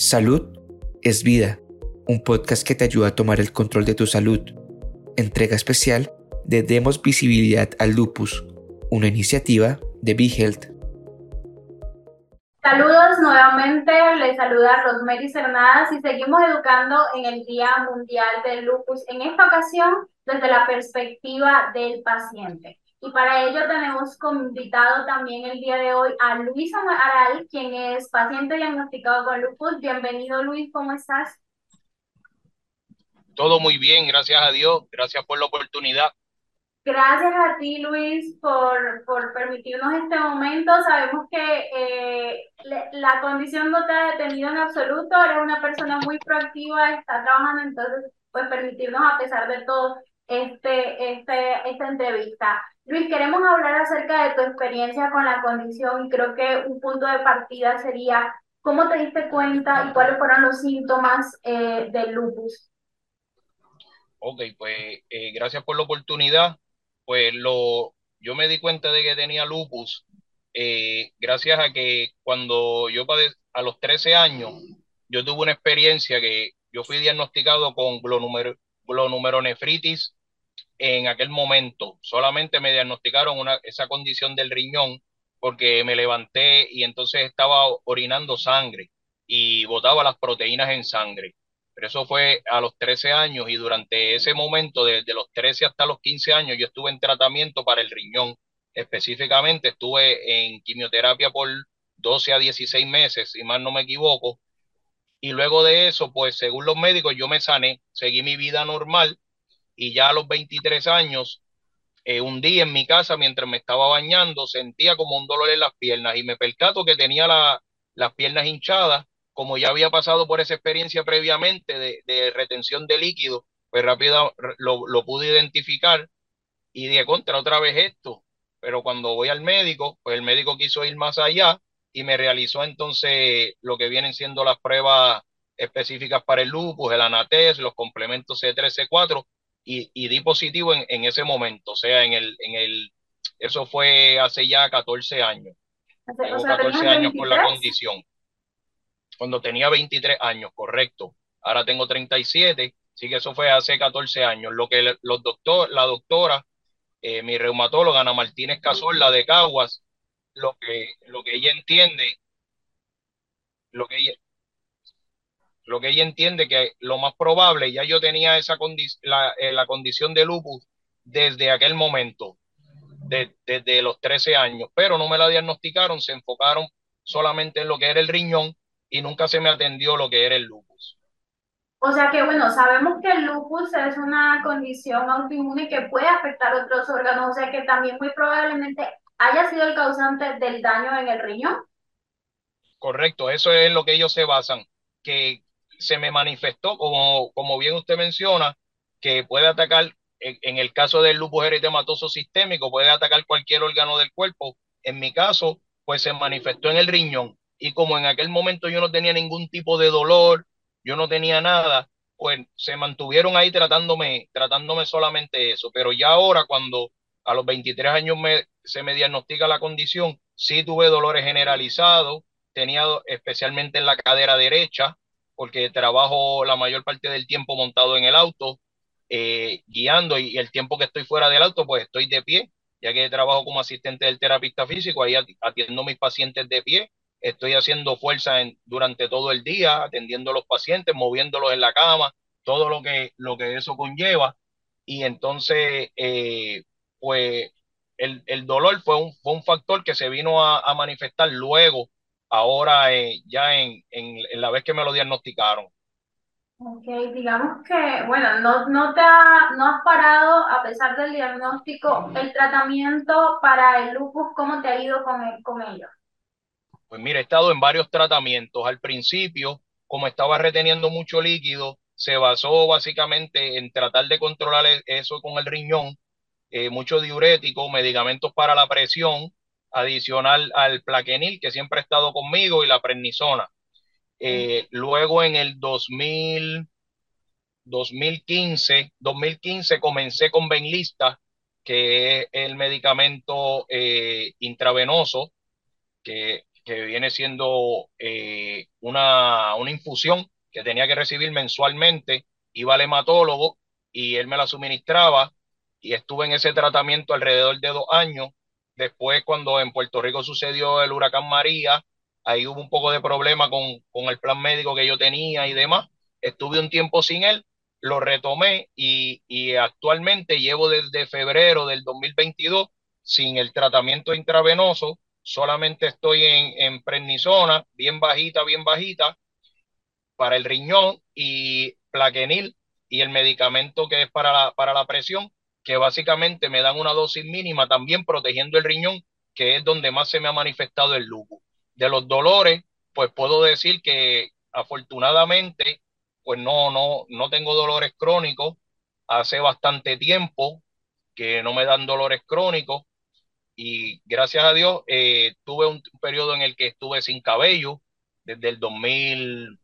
Salud es vida, un podcast que te ayuda a tomar el control de tu salud. Entrega especial de Demos Visibilidad al Lupus, una iniciativa de BeHealth. Saludos nuevamente, les saluda Rosemary Cernadas y seguimos educando en el Día Mundial del Lupus, en esta ocasión desde la perspectiva del paciente. Y para ello tenemos como invitado también el día de hoy a Luis Amaral, quien es paciente diagnosticado con lupus. Bienvenido Luis, ¿cómo estás? Todo muy bien, gracias a Dios, gracias por la oportunidad. Gracias a ti, Luis, por, por permitirnos este momento. Sabemos que eh, la condición no te ha detenido en absoluto, eres una persona muy proactiva, está trabajando, entonces, pues permitirnos a pesar de todo este, este, esta entrevista. Luis, queremos hablar acerca de tu experiencia con la condición y creo que un punto de partida sería cómo te diste cuenta y cuáles fueron los síntomas eh, del lupus. Ok, pues eh, gracias por la oportunidad. Pues lo, yo me di cuenta de que tenía lupus eh, gracias a que cuando yo a los 13 años, yo tuve una experiencia que yo fui diagnosticado con glonumeronefritis en aquel momento. Solamente me diagnosticaron una, esa condición del riñón porque me levanté y entonces estaba orinando sangre y botaba las proteínas en sangre. Pero eso fue a los 13 años y durante ese momento, desde los 13 hasta los 15 años, yo estuve en tratamiento para el riñón. Específicamente estuve en quimioterapia por 12 a 16 meses, si mal no me equivoco. Y luego de eso, pues según los médicos, yo me sané, seguí mi vida normal y ya a los 23 años, eh, un día en mi casa, mientras me estaba bañando, sentía como un dolor en las piernas y me percato que tenía las piernas hinchadas, como ya había pasado por esa experiencia previamente de, retención de líquido, pues rápido lo, lo, pude identificar y dije, contra otra vez esto. Pero cuando voy al médico, pues el médico quiso ir más allá y me realizó entonces lo que vienen siendo las pruebas específicas para el lupus, el anatés, los complementos C3, C4, y, di positivo en, ese momento, o sea, en el, en el, eso fue hace ya 14 años. Tengo 14 años con la condición. Cuando tenía 23 años, correcto. Ahora tengo 37, sí que eso fue hace 14 años. Lo que los doctor, la doctora, eh, mi reumatóloga Ana Martínez la de Caguas, lo que, lo que ella entiende, lo que ella, lo que ella entiende que lo más probable, ya yo tenía esa la, eh, la, condición de lupus desde aquel momento, desde los 13 años, pero no me la diagnosticaron, se enfocaron solamente en lo que era el riñón y nunca se me atendió lo que era el lupus. O sea que, bueno, sabemos que el lupus es una condición autoinmune que puede afectar otros órganos, o sea que también muy probablemente haya sido el causante del daño en el riñón. Correcto, eso es lo que ellos se basan, que se me manifestó, como, como bien usted menciona, que puede atacar, en, el caso del lupus eritematoso sistémico, puede atacar cualquier órgano del cuerpo. En mi caso, pues se manifestó en el riñón. Y como en aquel momento yo no tenía ningún tipo de dolor, yo no tenía nada, pues se mantuvieron ahí tratándome, tratándome solamente eso. Pero ya ahora, cuando a los 23 años me, se me diagnostica la condición, sí tuve dolores generalizados, tenía especialmente en la cadera derecha, porque trabajo la mayor parte del tiempo montado en el auto, eh, guiando y, el tiempo que estoy fuera del auto, pues estoy de pie, ya que trabajo como asistente del terapista físico, ahí atiendo a mis pacientes de pie, estoy haciendo fuerza durante todo el día, atendiendo a los pacientes, moviéndolos en la cama, todo lo que, lo que eso conlleva. Y entonces, eh, pues el, el, dolor fue un, fue un factor que se vino a, a manifestar luego ahora eh, ya en, en, la vez que me lo diagnosticaron. Ok, digamos que, bueno, no, no, te ha, no has parado, a pesar del diagnóstico, el tratamiento para el lupus, ¿cómo te ha ido con, con ello? Pues mira, he estado en varios tratamientos. Al principio, como estaba reteniendo mucho líquido, se basó básicamente en tratar de controlar e, eso con el riñón, eh, mucho diurético, medicamentos para la presión, adicional al plaquenil, que siempre ha estado conmigo, y la prednisona. Eh, luego en el 2000, 2015, 2015 comencé con Benlista, que es el medicamento eh, intravenoso que, que viene siendo eh, una, una infusión que tenía que recibir mensualmente. Iba al hematólogo y él me la suministraba y estuve en ese tratamiento alrededor de dos años. Después, cuando en Puerto Rico sucedió el huracán María, ahí hubo un poco de problema con, con el plan médico que yo tenía y demás. Estuve un tiempo sin él, lo retomé y, y actualmente llevo desde febrero del 2022 sin el tratamiento intravenoso, solamente estoy en, en prednisona, bien bajita, bien bajita, para el riñón y plaquenil y el medicamento que es para la, para la presión, que básicamente me dan una dosis mínima también protegiendo el riñón, que es donde más se me ha manifestado el lupus. De los dolores, pues puedo decir que afortunadamente, pues no, no, no tengo dolores crónicos. Hace bastante tiempo que no me dan dolores crónicos y gracias a Dios eh, tuve un periodo en el que estuve sin cabello desde el 2000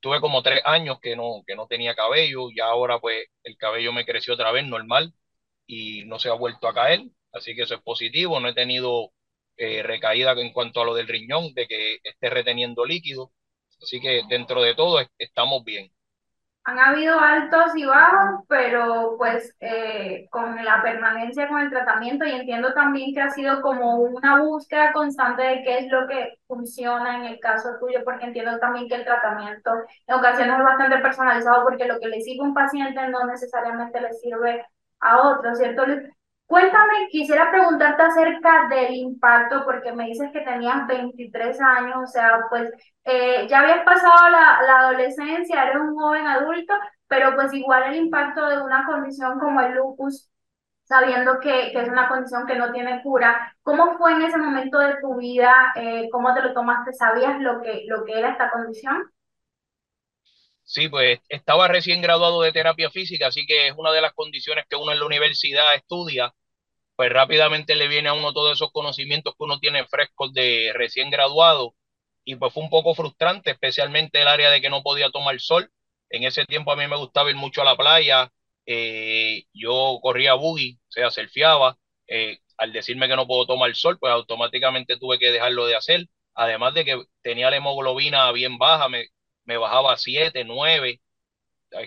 tuve como tres años que no que no tenía cabello y ahora pues el cabello me creció otra vez normal y no se ha vuelto a caer así que eso es positivo. No he tenido eh, recaída en cuanto a lo del riñón de que esté reteniendo líquido. Así que dentro de todo estamos bien. Han habido altos y bajos, pero pues eh, con la permanencia con el tratamiento y entiendo también que ha sido como una búsqueda constante de qué es lo que funciona en el caso tuyo, porque entiendo también que el tratamiento en ocasiones es bastante personalizado porque lo que le sirve a un paciente no necesariamente le sirve a otro, ¿cierto? Cuéntame, quisiera preguntarte acerca del impacto, porque me dices que tenías 23 años, o sea, pues eh, ya habías pasado la, la, adolescencia, eres un joven adulto, pero pues igual el impacto de una condición como el lupus, sabiendo que, que es una condición que no tiene cura, ¿cómo fue en ese momento de tu vida? Eh, ¿Cómo te lo tomaste? ¿Sabías lo que, lo que era esta condición? Sí, pues estaba recién graduado de terapia física, así que es una de las condiciones que uno en la universidad estudia, pues rápidamente le viene a uno todos esos conocimientos que uno tiene frescos de recién graduado y pues fue un poco frustrante, especialmente el área de que no podía tomar sol. En ese tiempo a mí me gustaba ir mucho a la playa, eh, yo corría buggy, o sea, surfeaba. Eh, al decirme que no puedo tomar sol, pues automáticamente tuve que dejarlo de hacer. Además de que tenía la hemoglobina bien baja, me, me bajaba a 7, 9,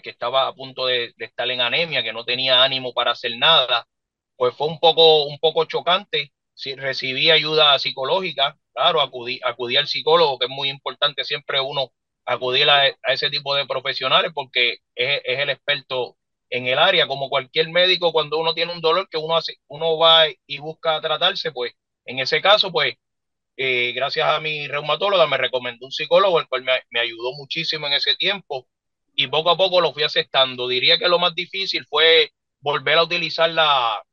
que estaba a punto de, estar en anemia, que no tenía ánimo para hacer nada, pues fue un poco, un poco chocante. Si recibí ayuda psicológica, claro, acudí, acudí al psicólogo, que es muy importante siempre uno acudir a, ese tipo de profesionales porque es, es, el experto en el área, como cualquier médico, cuando uno tiene un dolor que uno hace, uno va y busca tratarse, pues en ese caso, pues eh, gracias a mi reumatóloga me recomendó un psicólogo, el cual me, ayudó muchísimo en ese tiempo y poco a poco lo fui aceptando. Diría que lo más difícil fue volver a utilizar la,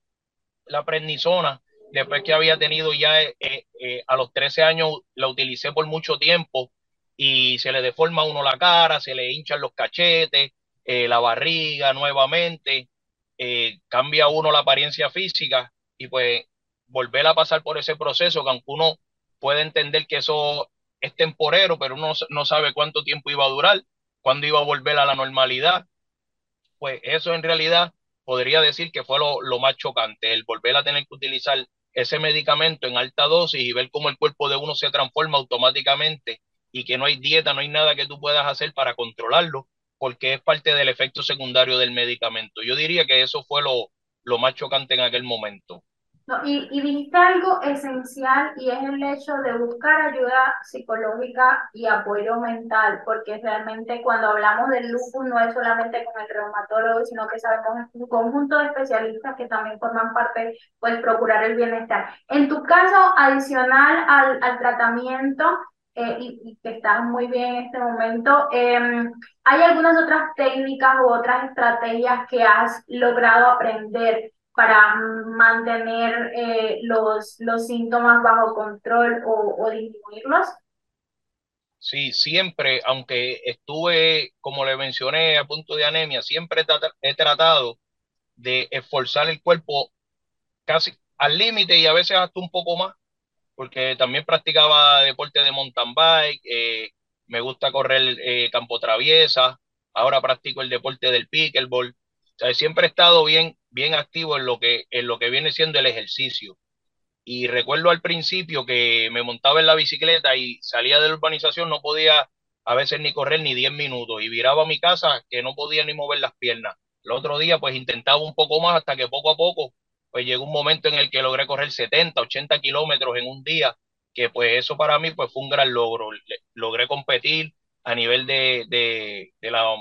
la prednisona después que había tenido ya eh, eh, a los 13 años, la utilicé por mucho tiempo y se le deforma a uno la cara, se le hinchan los cachetes, la barriga nuevamente, cambia uno la apariencia física y pues volver a pasar por ese proceso que aunque uno puede entender que eso es temporero, pero uno no sabe cuánto tiempo iba a durar, cuándo iba a volver a la normalidad. Pues eso en realidad podría decir que fue lo, lo más chocante, el volver a tener que utilizar ese medicamento en alta dosis y ver cómo el cuerpo de uno se transforma automáticamente y que no hay dieta, no hay nada que tú puedas hacer para controlarlo, porque es parte del efecto secundario del medicamento. Yo diría que eso fue lo, lo más chocante en aquel momento. No, y, y dijiste algo esencial y es el hecho de buscar ayuda psicológica y apoyo mental, porque realmente cuando hablamos del lupus no es solamente con el reumatólogo, sino que sabemos un conjunto de especialistas que también forman parte, pues procurar el bienestar. En tu caso, adicional al, al tratamiento, eh, y, y, que estás muy bien en este momento. Eh, ¿Hay algunas otras técnicas u otras estrategias que has logrado aprender para mantener eh, los, los síntomas bajo control o, o disminuirlos? Sí, siempre, aunque estuve, como le mencioné, a punto de anemia, siempre he tratado de esforzar el cuerpo casi al límite y a veces hasta un poco más, porque también practicaba deporte de mountain bike, eh, me gusta correr eh, campo traviesa, ahora practico el deporte del pickleball. O sea, siempre he estado bien, bien activo en lo que, en lo que viene siendo el ejercicio. y recuerdo al principio que me montaba en la bicicleta y salía de la urbanización, no podía a veces ni correr ni 10 minutos y viraba a mi casa que no podía ni mover las piernas. El otro día pues intentaba un poco más hasta que poco a poco pues llegó un momento en el que logré correr 70, 80 kilómetros en un día, que pues eso para mí pues fue un gran logro. Logré competir a nivel de, de, la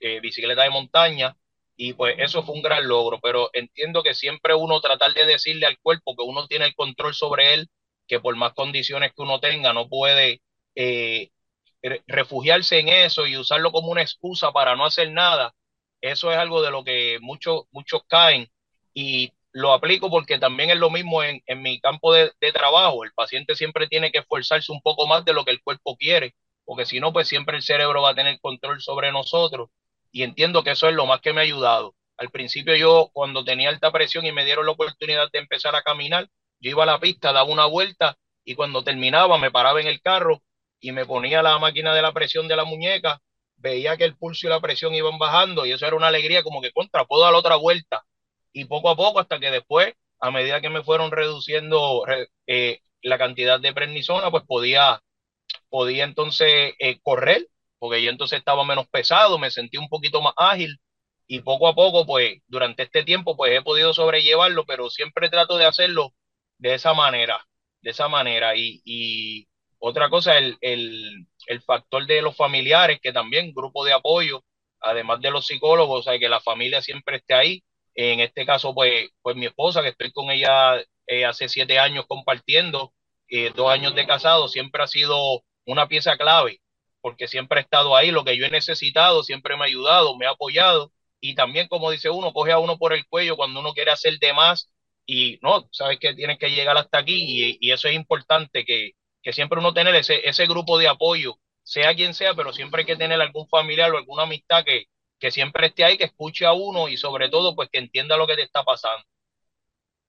eh, bicicleta de montaña y pues eso fue un gran logro, pero entiendo que siempre uno tratar de decirle al cuerpo que uno tiene el control sobre él, que por más condiciones que uno tenga no puede eh, refugiarse en eso y usarlo como una excusa para no hacer nada. Eso es algo de lo que muchos, muchos caen y lo aplico porque también es lo mismo en, mi campo de, trabajo. El paciente siempre tiene que esforzarse un poco más de lo que el cuerpo quiere, porque si no, pues siempre el cerebro va a tener control sobre nosotros. Y entiendo que eso es lo más que me ha ayudado. Al principio yo, cuando tenía alta presión y me dieron la oportunidad de empezar a caminar, yo iba a la pista, daba una vuelta y cuando terminaba me paraba en el carro y me ponía la máquina de la presión de la muñeca, veía que el pulso y la presión iban bajando y eso era una alegría como que contra, puedo dar otra vuelta y poco a poco hasta que después, a medida que me fueron reduciendo eh, la cantidad de prednisona, pues podía, podía entonces eh, correr, porque yo entonces estaba menos pesado, me sentí un poquito más ágil y poco a poco, pues durante este tiempo, pues he podido sobrellevarlo, pero siempre trato de hacerlo de esa manera, de esa manera. Y, otra cosa, el, el, el factor de los familiares, que también grupo de apoyo, además de los psicólogos, o sea, que la familia siempre esté ahí en este caso, pues, pues mi esposa, que estoy con ella eh, hace siete años compartiendo, eh, dos años de casado, siempre ha sido una pieza clave, porque siempre ha estado ahí, lo que yo he necesitado, siempre me ha ayudado, me ha apoyado, y también, como dice uno, coge a uno por el cuello cuando uno quiere hacer de más, y no, sabes que tienes que llegar hasta aquí, y, eso es importante, que, que siempre uno tener ese, ese grupo de apoyo, sea quien sea, pero siempre hay que tener algún familiar o alguna amistad que, que siempre esté ahí, que escuche a uno y sobre todo pues que entienda lo que te está pasando.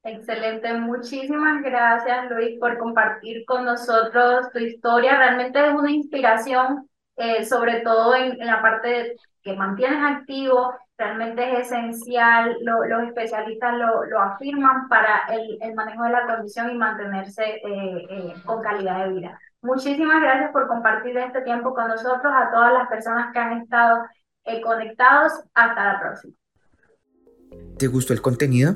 Excelente, muchísimas gracias Luis por compartir con nosotros tu historia. Realmente es una inspiración, eh, sobre todo en, la parte que mantienes activo, realmente es esencial, los especialistas lo, lo, afirman para el, el, manejo de la condición y mantenerse eh, eh, con calidad de vida. Muchísimas gracias por compartir este tiempo con nosotros, a todas las personas que han estado eh, conectados. Hasta la próxima. ¿Te gustó el contenido?